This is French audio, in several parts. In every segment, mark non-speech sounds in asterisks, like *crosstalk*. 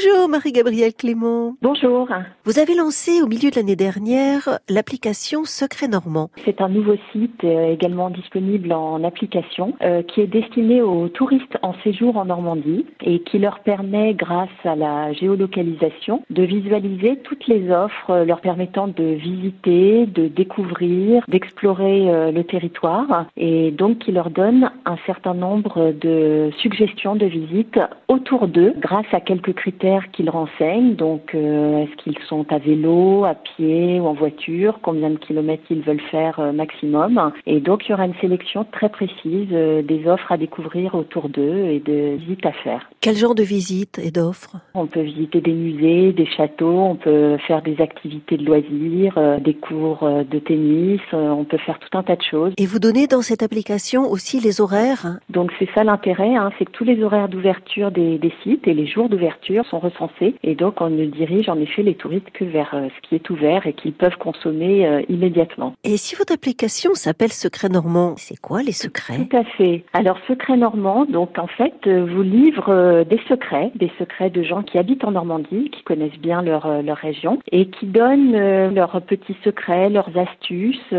Bonjour Marie-Gabrielle Clément. Bonjour. Vous avez lancé au milieu de l'année dernière l'application Secret Normand. C'est un nouveau site euh, également disponible en application euh, qui est destiné aux touristes en séjour en Normandie et qui leur permet grâce à la géolocalisation de visualiser toutes les offres euh, leur permettant de visiter, de découvrir, d'explorer le territoire et donc qui leur donne un certain nombre de suggestions de visites autour d'eux grâce à quelques critères qu'ils renseignent. Donc, euh, est-ce qu'ils sont à vélo, à pied ou en voiture? Combien de kilomètres ils veulent faire euh, maximum? Et donc, il y aura une sélection très précise euh, des offres à découvrir autour d'eux et de visites à faire. Quel genre de visites et d'offres? On peut visiter des musées, des châteaux, on peut faire des activités de loisirs, des cours de tennis, on peut faire tout un tas de choses. Et vous donnez dans cette application aussi les horaires? Donc, c'est ça l'intérêt, hein, c'est que tous les horaires d'ouverture des, des sites et les jours d'ouverture sont recensés et donc on ne dirige en effet les touristes que vers euh, ce qui est ouvert et qu'ils peuvent consommer euh, immédiatement. Et si votre application s'appelle Secret Normand, c'est quoi les secrets? Tout à fait. Alors Secret Normand, donc en fait, euh, vous livre des secrets, des secrets de gens qui habitent en Normandie, qui connaissent bien leur, leur région et qui donnent leurs petits secrets, leurs astuces.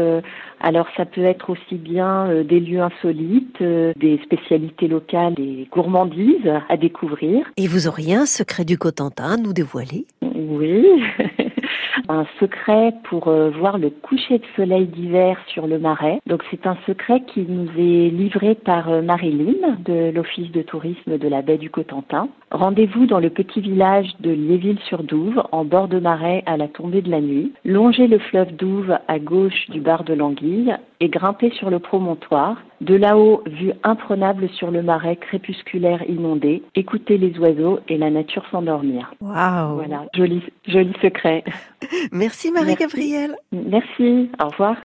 Alors ça peut être aussi bien des lieux insolites, des spécialités locales, des gourmandises à découvrir. Et vous auriez un secret du Cotentin nous dévoiler Oui. *laughs* un secret pour euh, voir le coucher de soleil d'hiver sur le Marais. Donc c'est un secret qui nous est livré par euh, Marilyn de l'Office de tourisme de la baie du Cotentin. Rendez-vous dans le petit village de Léville-sur-Douve, en bord de Marais à la tombée de la nuit. Longez le fleuve Douve à gauche du bar de l'Anguille et grimpez sur le promontoire. De là-haut, vue imprenable sur le marais crépusculaire inondé. Écoutez les oiseaux et la nature s'endormir. Waouh Voilà, joli, joli secret. *laughs* Merci Marie-Gabrielle. Merci. Au revoir.